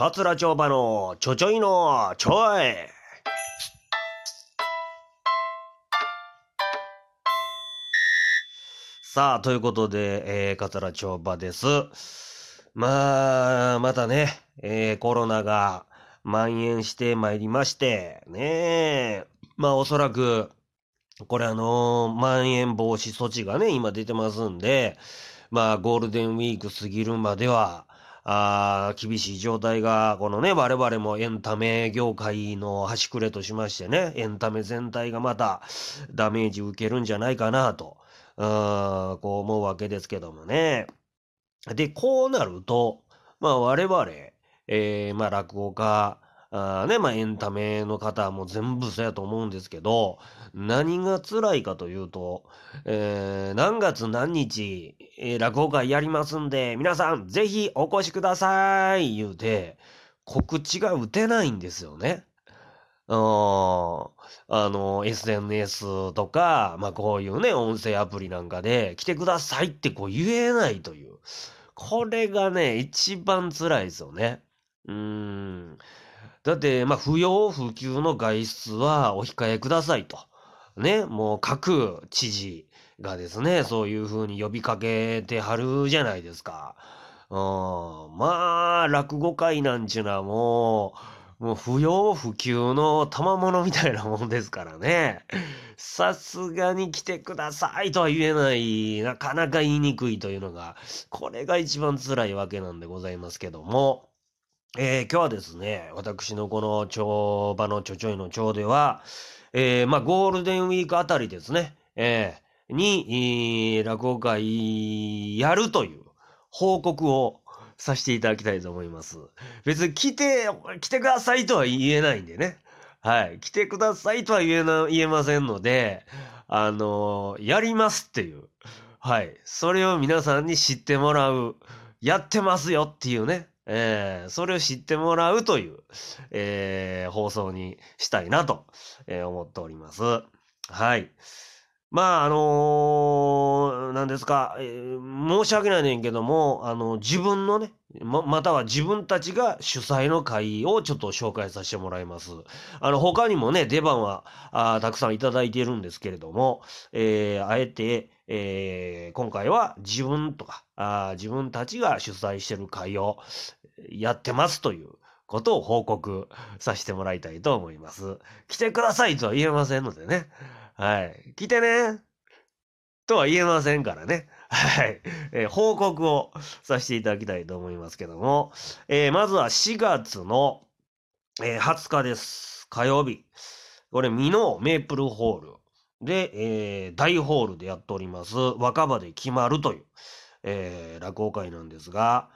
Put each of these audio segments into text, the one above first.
桂町場のちょちょいのちょい。さあ、ということで、えー、桂町場です。まあ、またね、えー、コロナが蔓延してまいりまして、ねえ。まあ、おそらく、これあのーまん延防止措置がね、今出てますんで、まあ、ゴールデンウィーク過ぎるまでは、あ厳しい状態が、このね、我々もエンタメ業界の端くれとしましてね、エンタメ全体がまたダメージ受けるんじゃないかなと、こう思うわけですけどもね。で、こうなると、まあ我々、えーまあ落語家、あね、まあエンタメの方も全部そうやと思うんですけど、何が辛いかというと、えー何月何日、えー落語会やりますんで、皆さんぜひお越しください言うて、告知が打てないんですよね。あの、SNS とか、まあこういうね、音声アプリなんかで、来てくださいってこう言えないという。これがね、一番辛いですよね。うーん。だって、まあ不要不急の外出はお控えくださいと。ね、もう各知事がですね、そういう風に呼びかけてはるじゃないですか。うん、まあ、落語会なんちゅうのはもう、もう不要不急の賜物みたいなもんですからね。さすがに来てくださいとは言えない、なかなか言いにくいというのが、これが一番辛いわけなんでございますけども。えー今日はですね、私のこの帳場のちょちょいの帳では、えーまあ、ゴールデンウィークあたりですね、えーに、えー落語会やるという報告をさせていただきたいと思います。別に来て、来てくださいとは言えないんでね。はい。来てくださいとは言えな、言えませんので、あのーやりますっていう。はい。それを皆さんに知ってもらう。やってますよっていうね。えーそれを知ってもらうという、えー放送にしたいなと、えー思っております。はい。まあ、あのーなんですか、え申し訳ないねんけども、あの、自分のね、ま、または自分たちが主催の会をちょっと紹介させてもらいます。あの、他にもね、出番は、あたくさんいただいているんですけれども、えあえて、えー今回は自分とか、あ自分たちが主催してる会をやってますということを報告させてもらいたいと思います。来てくださいとは言えませんのでね。はい。来てねとは言えませんからね。はい。えー報告をさせていただきたいと思いますけども、えーまずは4月の、えー20日です。火曜日。これ、ミノーメープルホールで、えー大ホールでやっております、若葉で決まるという、え落語会なんですが、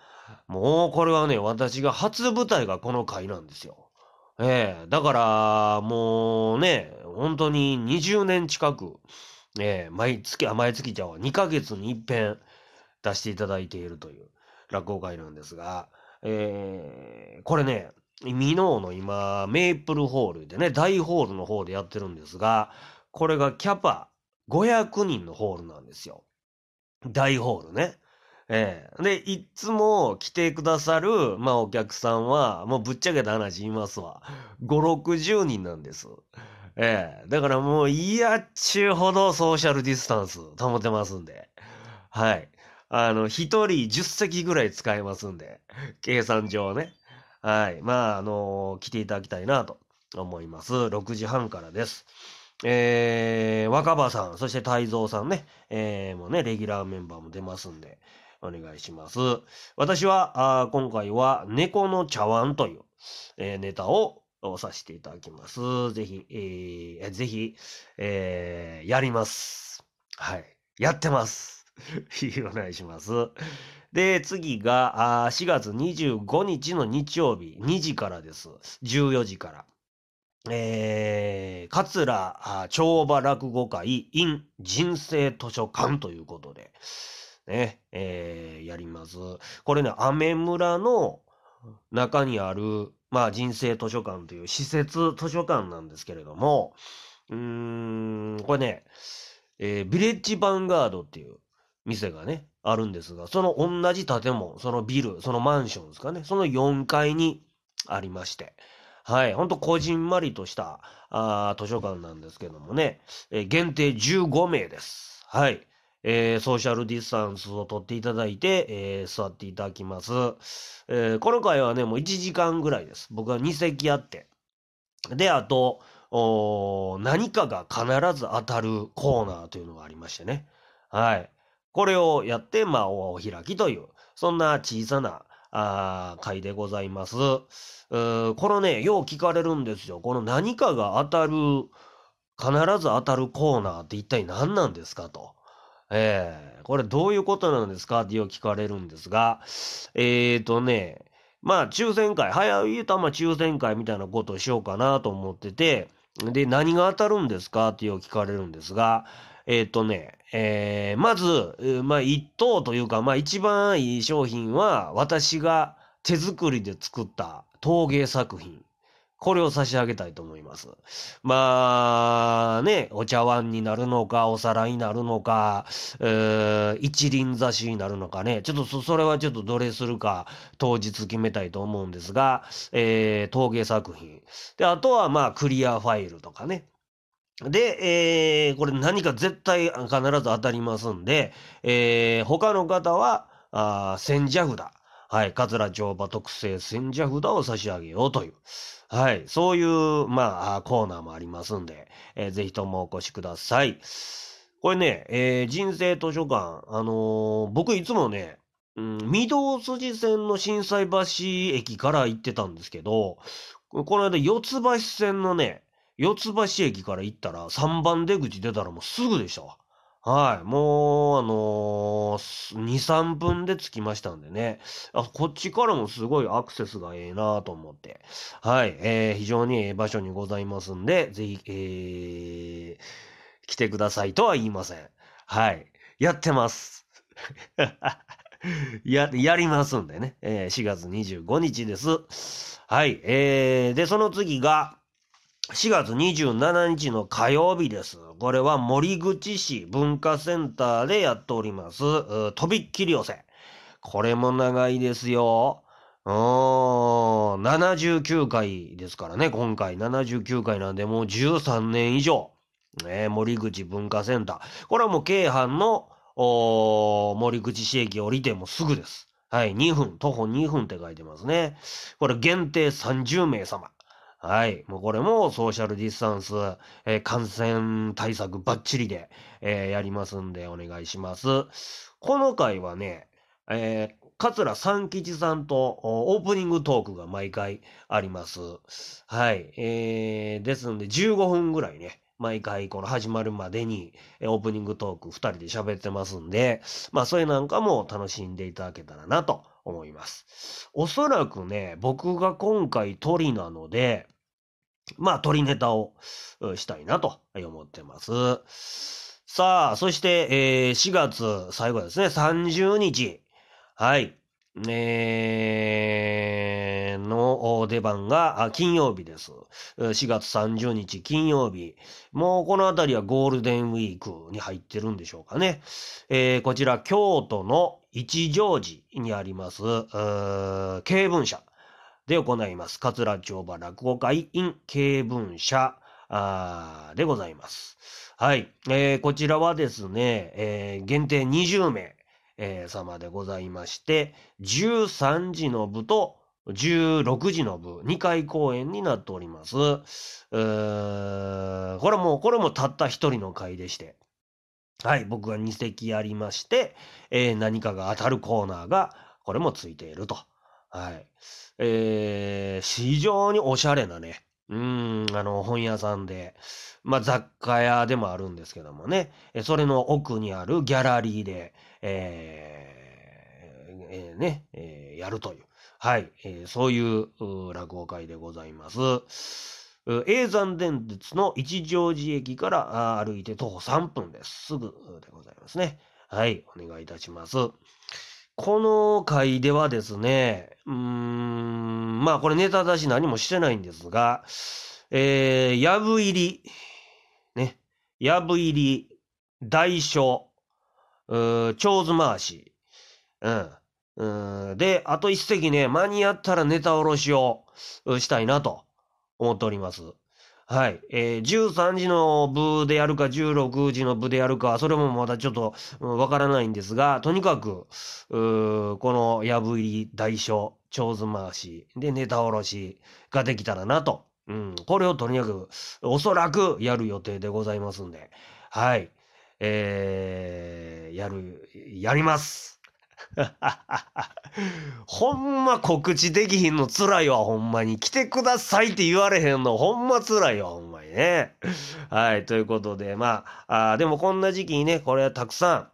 もうこれはね、私が初舞台がこの回なんですよ。ええだから、もうね、本当に20年近く、ええ毎月、あ、毎月じゃあ2ヶ月に一遍出していただいているという落語会なんですが、ええこれね、ミノーの今、メープルホールでね、大ホールの方でやってるんですが、これがキャパ500人のホールなんですよ。大ホールね。ええで、いつも来てくださる、まあお客さんは、もうぶっちゃけた話言いますわ。5、60人なんです。ええだからもう嫌っちゅうほどソーシャルディスタンス保てますんで。はい。あの、一人10席ぐらい使えますんで、計算上ね。はい。まあ、あの来ていただきたいなと思います。6時半からです。えー、若葉さん、そして泰造さんね、えー、もうね、レギュラーメンバーも出ますんで、お願いします。私は、あ今回は、猫の茶碗という、えーネタをさせていただきます。ぜひ、えーぜひ、えーやります。はい。やってます。お願いします。で、次が、あ4月25日の日曜日、2時からです。14時から。えー、桂あ帳場落語会 in 人生図書館ということで、ね、えーやります。これね、アメ村の中にある、まあ、人生図書館という施設図書館なんですけれども、うーん、これね、えービレッジヴァンガードっていう店がね、あるんですが、その同じ建物、そのビル、そのマンションですかね、その4階にありまして。はい。ほんと、こじんまりとしたあ図書館なんですけどもね、えー、限定15名です。はい。えー、ソーシャルディスタンスを取っていただいて、えー、座っていただきます。えー、この回はね、もう1時間ぐらいです。僕は2席あって。で、あと、何かが必ず当たるコーナーというのがありましてね。はい。これをやって、まあ、お開きという、そんな小さな、あ回でございます。このね、よう聞かれるんですよ。この何かが当たる、必ず当たるコーナーって一体何なんですかと。えー、これどういうことなんですか？ってよう聞かれるんですが、えーとね、まあ抽選会、早言うとま抽選会みたいなことをしようかなと思ってて、で、何が当たるんですか？ってよう聞かれるんですが、えっ、ー、とね、えー、まず、まあ、一等というか、まあ、一番いい商品は、私が手作りで作った陶芸作品。これを差し上げたいと思います。まあ、ね、お茶碗になるのか、お皿になるのか、えー、一輪挿しになるのかね、ちょっとそそれはちょっとどれするか当日決めたいと思うんですが、えー、陶芸作品。で、あとはまあ、クリアファイルとかね。で、えー、これ何か絶対必ず当たりますんで、えー、他の方は、あ千社札。はい、桂町場特製千社札を差し上げようという。はい、そういう、まあ、コーナーもありますんで、えー、ぜひともお越しください。これね、えー、人生図書館、あのー、僕いつもね、うん、御堂筋線の震災橋駅から行ってたんですけど、この間四つ橋線のね、四つ橋駅から行ったら、3番出口出たらもうすぐでしたわ。はい。もう、あのー、2、3分で着きましたんでね。あ、こっちからもすごいアクセスがええなと思って。はい。えー、非常にええ場所にございますんで、ぜひ、えー、来てくださいとは言いません。はい。やってます。や、やりますんでね。えー、4月25日です。はい。えー、で、その次が、4月27日の火曜日です。これは森口市文化センターでやっております、とびっきり寄せ。これも長いですよ。うーん、79回ですからね、今回79回なんでもう13年以上。ね、森口文化センター。これはもう京阪の森口市駅降りてもすぐです。はい、2分、徒歩2分って書いてますね。これ限定30名様。はい。もうこれもソーシャルディスタンス、えー、感染対策バッチリで、えー、やりますんでお願いします。この回はね、えー、桂三吉さんとオープニングトークが毎回あります。はい。えー、ですんで15分ぐらいね、毎回この始まるまでにオープニングトーク2人で喋ってますんで、まあそれなんかも楽しんでいただけたらなと思います。おそらくね、僕が今回鳥なので、まあ、鳥ネタをしたいなと思ってます。さあ、そして、えー、4月最後ですね、30日。はい。えー、の出番が金曜日です。4月30日金曜日。もうこのあたりはゴールデンウィークに入ってるんでしょうかね。えー、こちら京都の一乗寺にあります、経文社。で行います。桂町場落語会 in 経文社でございます。はい。えー、こちらはですね、えー、限定20名、えー、様でございまして、13時の部と16時の部、2回公演になっております。これも、これもたった一人の回でして、はい、僕が2席ありまして、えー、何かが当たるコーナーが、これもついていると。はい。えー、非常におしゃれなね、うん、あの、本屋さんで、まあ、雑貨屋でもあるんですけどもね、それの奥にあるギャラリーで、えー、えー、ね、えー、やるという、はい、えー、そういう落語会でございます。永山電鉄の一乗寺駅から歩いて徒歩3分です。すぐでございますね。はい、お願いいたします。この回ではですね、うーん、まあこれネタ出し何もしてないんですが、えー、やぶ入り、ね、やぶ入り、大書、う蝶子回し、うん。うん、で、あと一席ね、間に合ったらネタおろしを、したいなと思っております。はい。えー、13時の部でやるか、16時の部でやるか、それもまだちょっとわ、からないんですが、とにかく、この破り大書、蝶子回し、で、ネタおろしができたらなと。うん。これをとにかく、おそらくやる予定でございますんで、はい。えー、やる、やります。ほんま告知できひんの辛いわ、ほんまに。来てくださいって言われへんの、ほんま辛いわ、ほんまにね。はい、ということで、まあ、あでもこんな時期にね、これたくさん、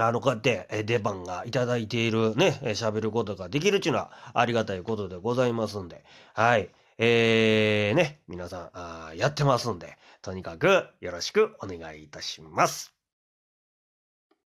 あの、こうやって、出番がいただいているね、喋ることができるっていうのはありがたいことでございますんで、はい。えー、ね、皆さんあ、やってますんで、とにかくよろしくお願いいたします。